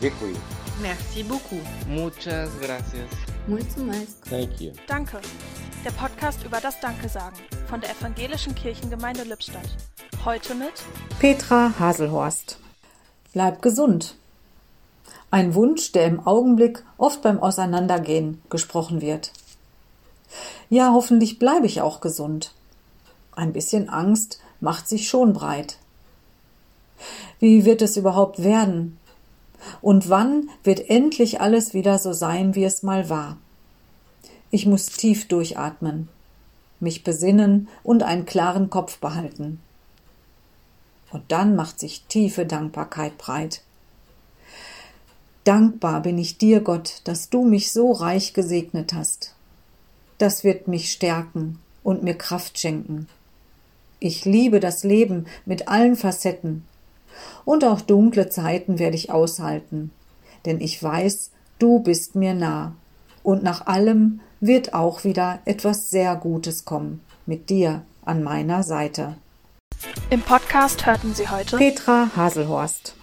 Děkuji. Merci beaucoup. Muchas gracias. Muito mais. Thank you. Danke. Der Podcast über das Danke sagen von der Evangelischen Kirchengemeinde Lippstadt. Heute mit Petra Haselhorst. Bleib gesund. Ein Wunsch, der im Augenblick oft beim Auseinandergehen gesprochen wird. Ja, hoffentlich bleibe ich auch gesund. Ein bisschen Angst macht sich schon breit. Wie wird es überhaupt werden? Und wann wird endlich alles wieder so sein, wie es mal war? Ich muss tief durchatmen, mich besinnen und einen klaren Kopf behalten. Und dann macht sich tiefe Dankbarkeit breit. Dankbar bin ich dir, Gott, dass du mich so reich gesegnet hast. Das wird mich stärken und mir Kraft schenken. Ich liebe das Leben mit allen Facetten. Und auch dunkle Zeiten werde ich aushalten, denn ich weiß, du bist mir nah. Und nach allem wird auch wieder etwas sehr Gutes kommen, mit dir an meiner Seite. im Podcast hörten Sie heute Petra Haselhorst